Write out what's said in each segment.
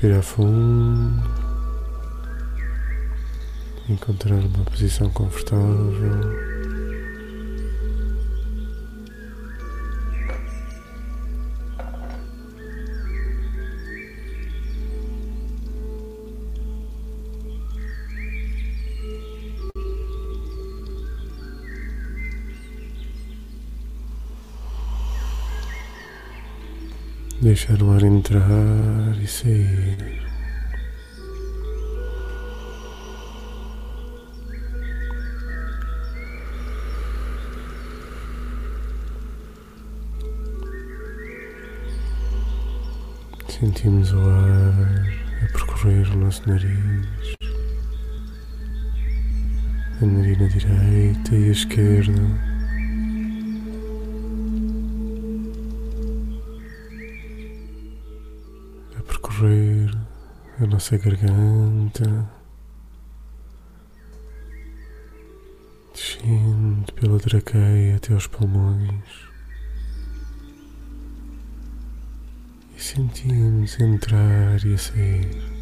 Respira fundo. Encontrar uma posição confortável. Deixar o ar entrar sair. Sentimos o ar a percorrer o nosso nariz, a narina direita e a esquerda. Nossa garganta, descendo pela traqueia até aos pulmões e sentimos entrar e sair.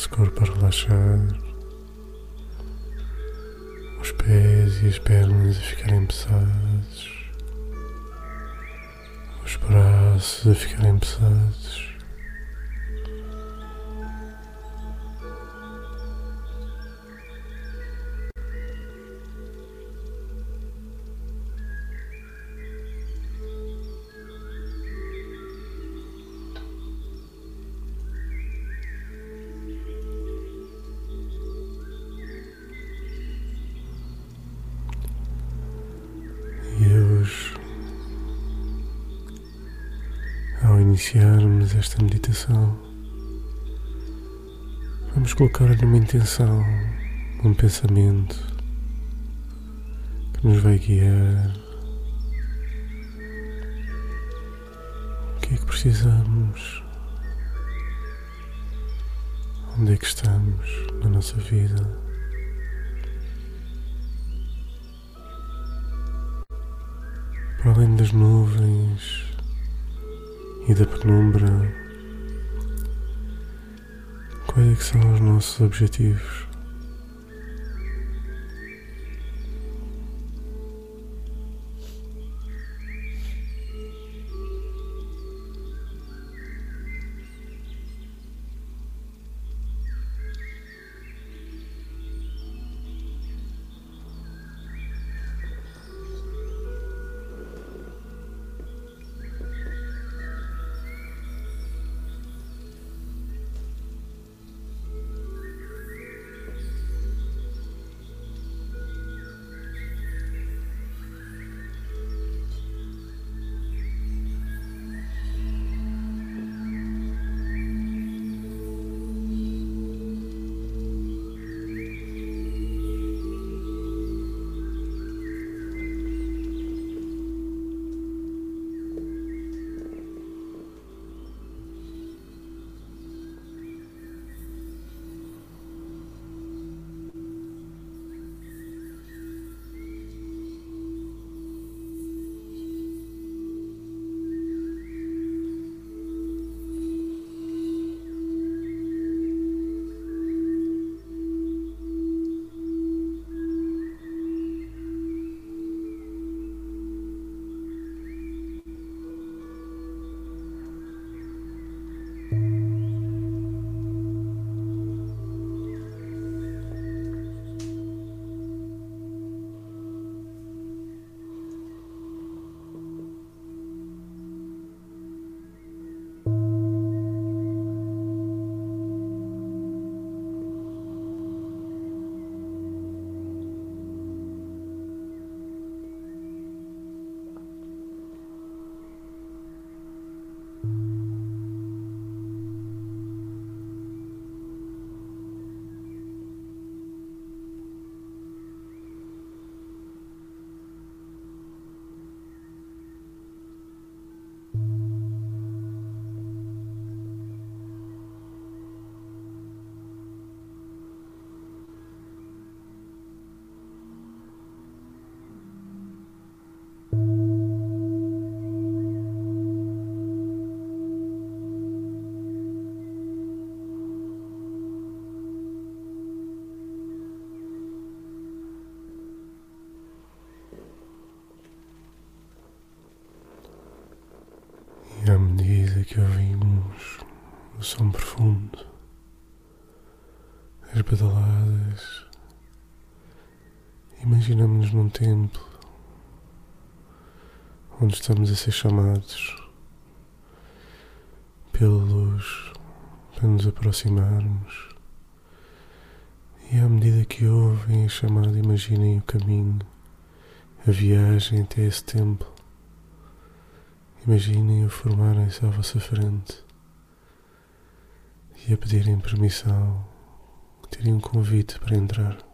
Nosso corpo a relaxar, os pés e as pernas a ficarem pesados, os braços a ficarem pesados. Iniciarmos esta meditação, vamos colocar-lhe uma intenção, um pensamento que nos vai guiar. O que é que precisamos? Onde é que estamos na nossa vida? Para além das nuvens, e da penumbra, quais é são os nossos objetivos? O som profundo, as badaladas, imaginamos-nos num templo onde estamos a ser chamados pela luz para nos aproximarmos. E à medida que ouvem a chamada, imaginem o caminho, a viagem até esse templo. Imaginem-o formarem-se à vossa frente e a pedirem permissão, terem um convite para entrar.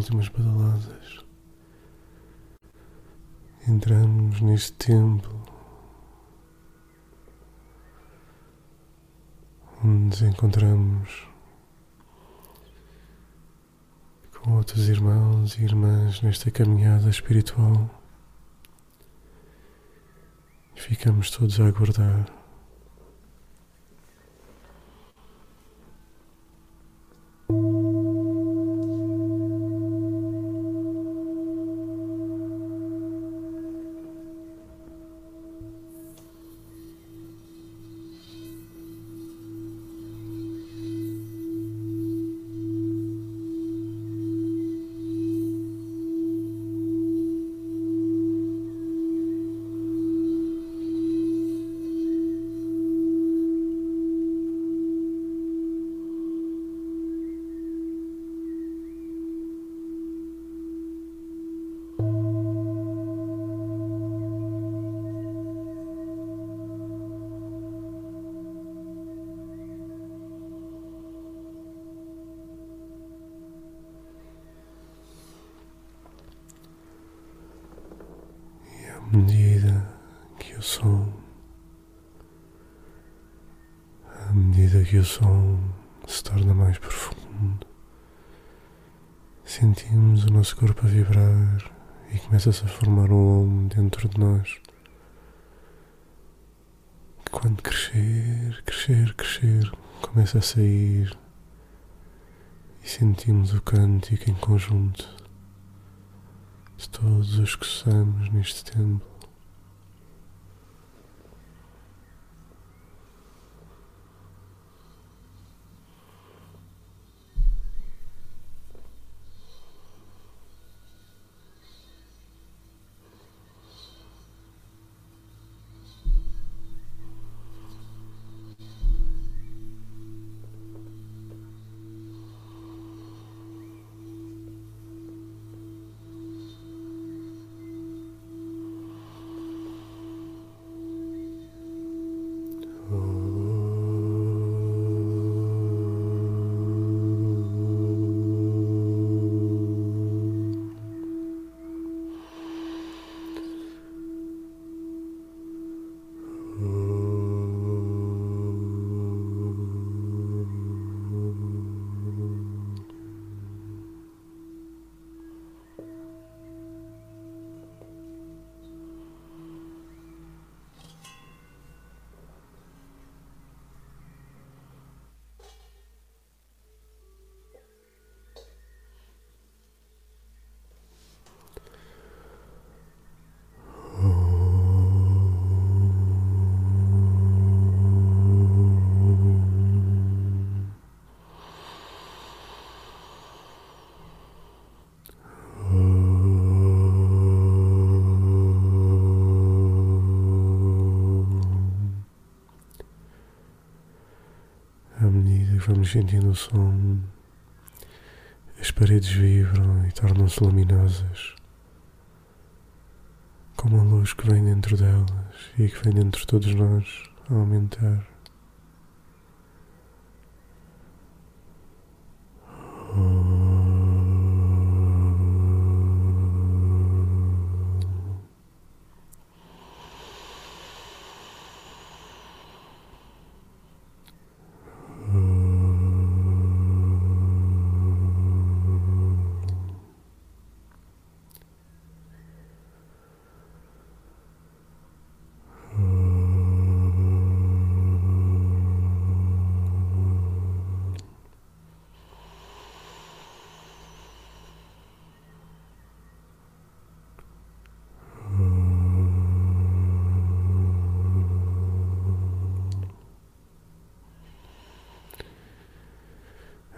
Últimas badaladas, entramos neste templo onde nos encontramos com outros irmãos e irmãs nesta caminhada espiritual. Ficamos todos a aguardar. à medida que o som, à medida que o som se torna mais profundo, sentimos o nosso corpo a vibrar e começa-se a formar um om dentro de nós. Que quando crescer, crescer, crescer, começa a sair e sentimos o cântico em conjunto de todos os que somos neste tempo. Vamos sentindo o som, as paredes vibram e tornam-se luminosas, como a luz que vem dentro delas e que vem dentro de todos nós a aumentar.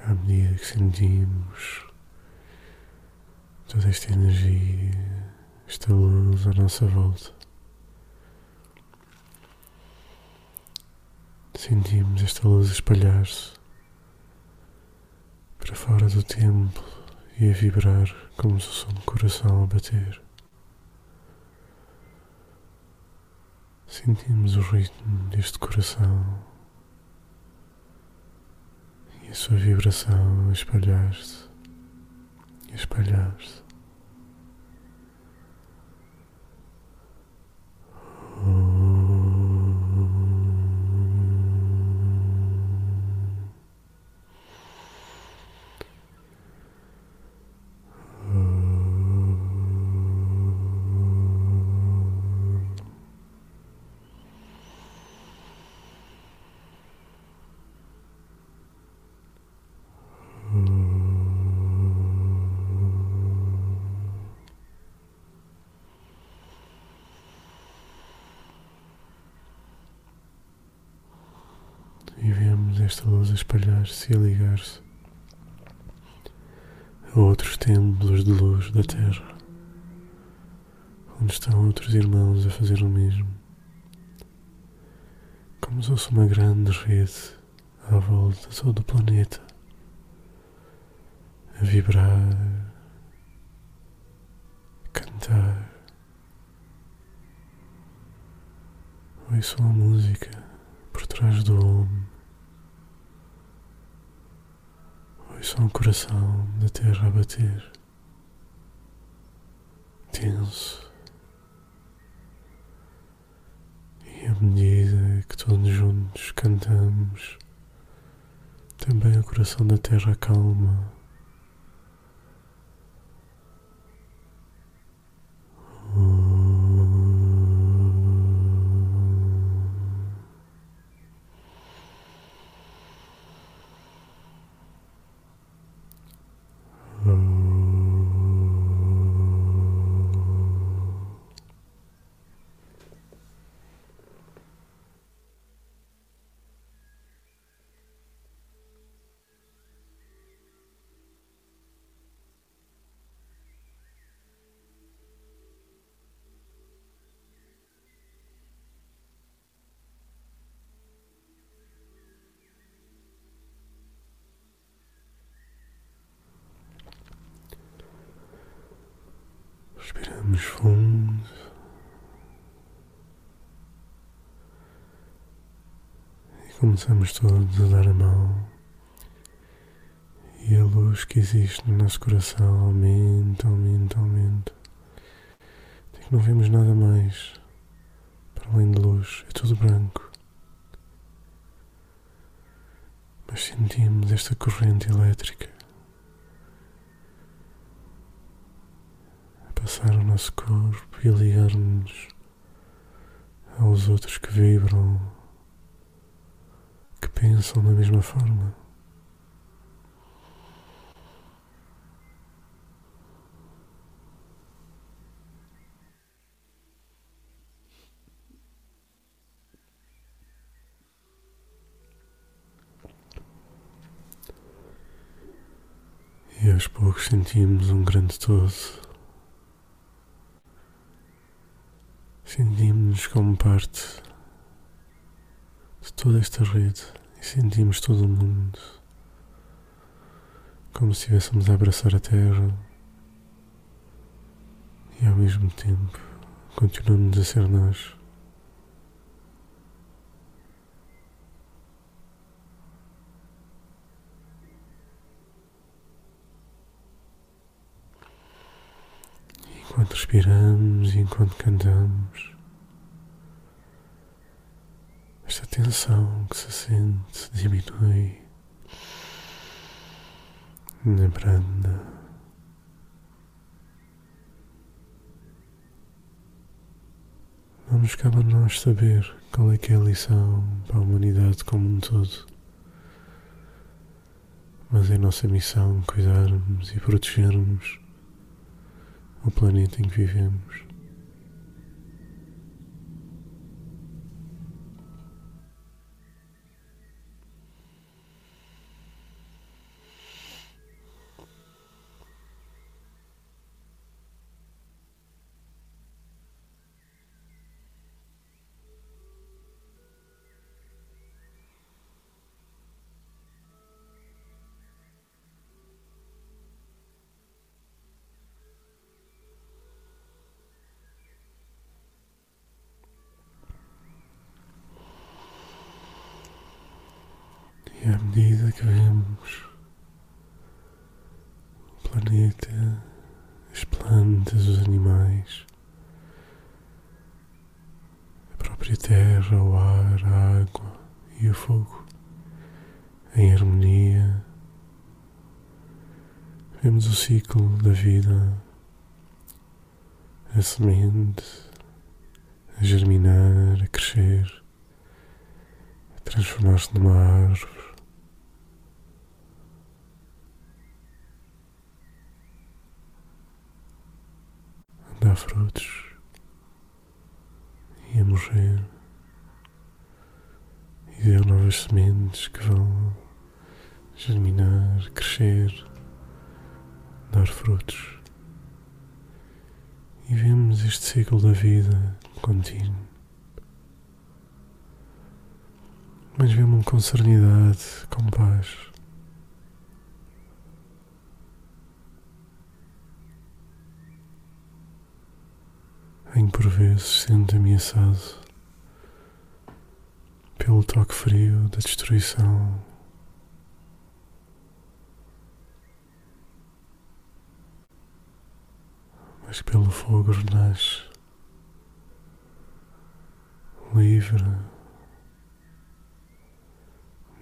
à medida que sentimos toda esta energia, esta luz à nossa volta. Sentimos esta luz espalhar-se para fora do templo e a vibrar como se fosse um coração a bater. Sentimos o ritmo deste coração e sua vibração espalhar-se espalhar-se. e vemos esta luz a espalhar-se e a ligar-se a outros templos de luz da Terra, onde estão outros irmãos a fazer o mesmo, como se fosse uma grande rede à volta de todo o planeta, a vibrar, a cantar. Ouçam a música por trás do homem. Ouçam o coração da terra a bater, tenso. E à medida que todos juntos cantamos, também o coração da terra calma. Respiramos fundo. E começamos todos a dar a mão. E a luz que existe no nosso coração aumenta, aumenta, aumenta. Até que não vemos nada mais para além de luz, é tudo branco. Mas sentimos esta corrente elétrica passar o nosso corpo e ligar-nos aos outros que vibram, que pensam da mesma forma. E aos poucos sentimos um grande todo. Sentimos-nos como parte de toda esta rede e sentimos todo o mundo como se estivéssemos a abraçar a terra e ao mesmo tempo continuamos a ser nós. Enquanto respiramos e enquanto cantamos, esta tensão que se sente diminui na branda. Vamos cabe a nós saber qual é que é a lição para a humanidade como um todo. Mas é nossa missão cuidarmos e protegermos o planeta em que vivemos. Que vemos o planeta, as plantas, os animais, a própria terra, o ar, a água e o fogo em harmonia, vemos o ciclo da vida, a semente a germinar, a crescer, a transformar-se numa árvore dar frutos e a morrer e dar novas sementes que vão germinar, crescer, dar frutos. E vemos este ciclo da vida contínuo. Mas vemos com serenidade, com paz. Em por vezes sendo ameaçado pelo toque frio da destruição. Mas pelo fogo renasce, livre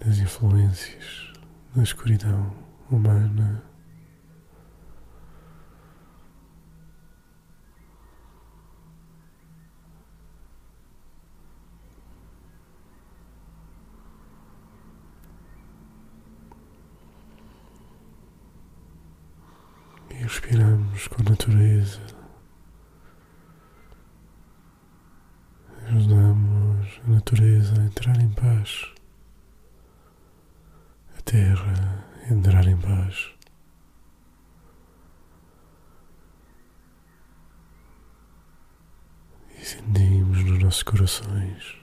das influências da escuridão humana. Respiramos com a natureza. Ajudamos a natureza a entrar em paz. A terra a entrar em paz. E sentimos nos nossos corações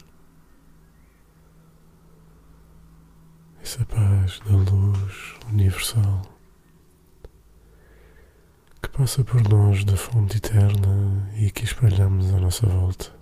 essa paz da luz universal passa por nós da fonte eterna e que espalhamos à nossa volta.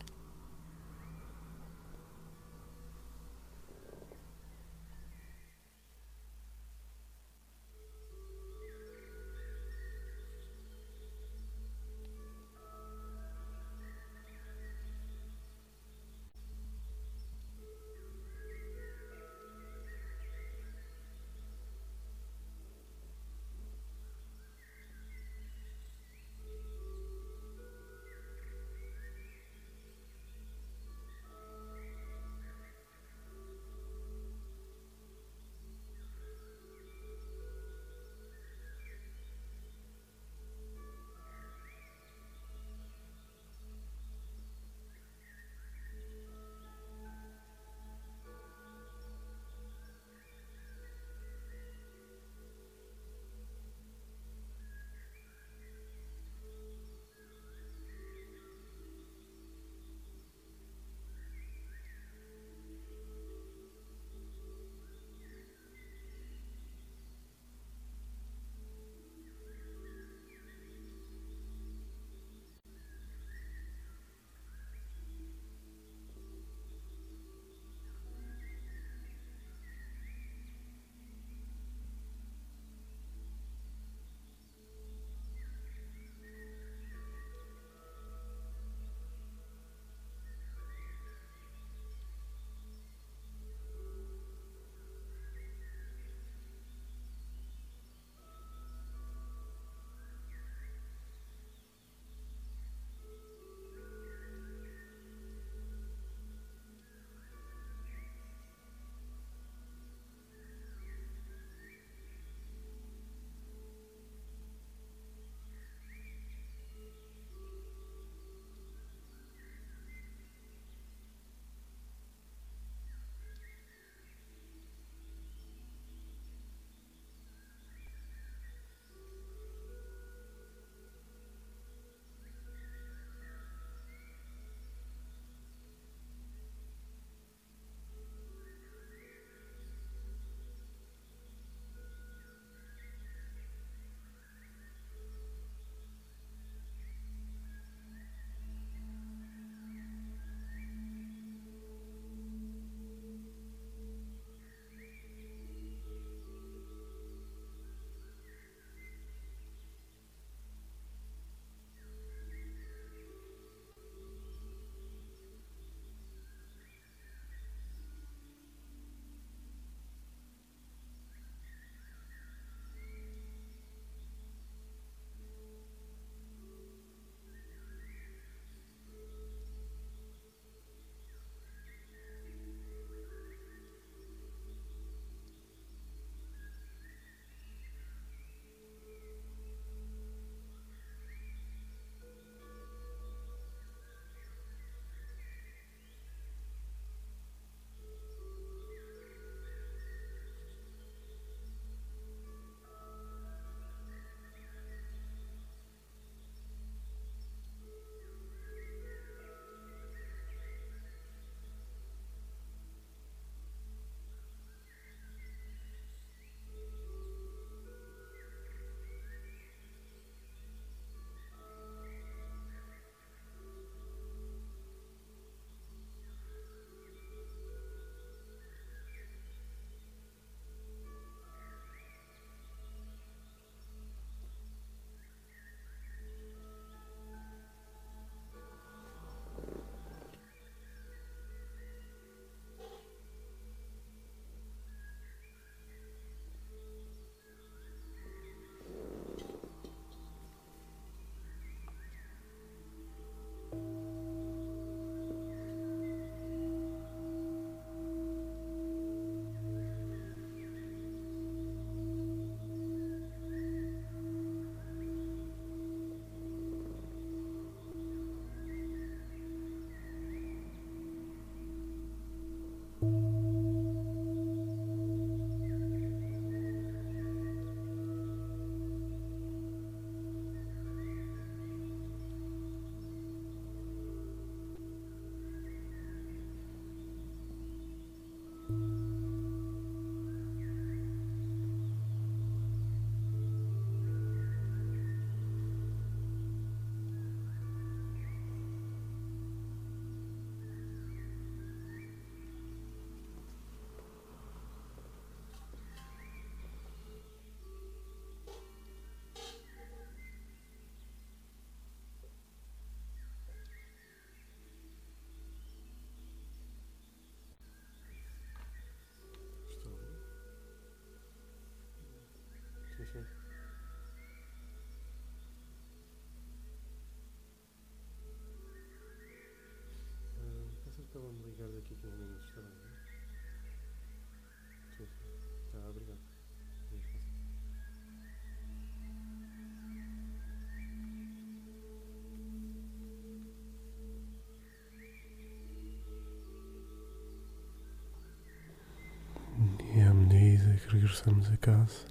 Regressamos a casa.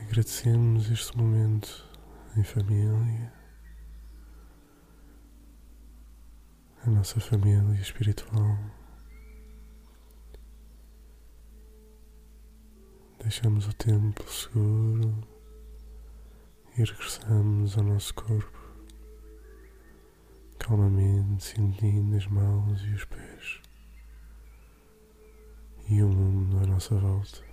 Agradecemos este momento em família, a nossa família espiritual. Deixamos o templo seguro e regressamos ao nosso corpo, calmamente sentindo as mãos e os pés e o mundo à nossa volta.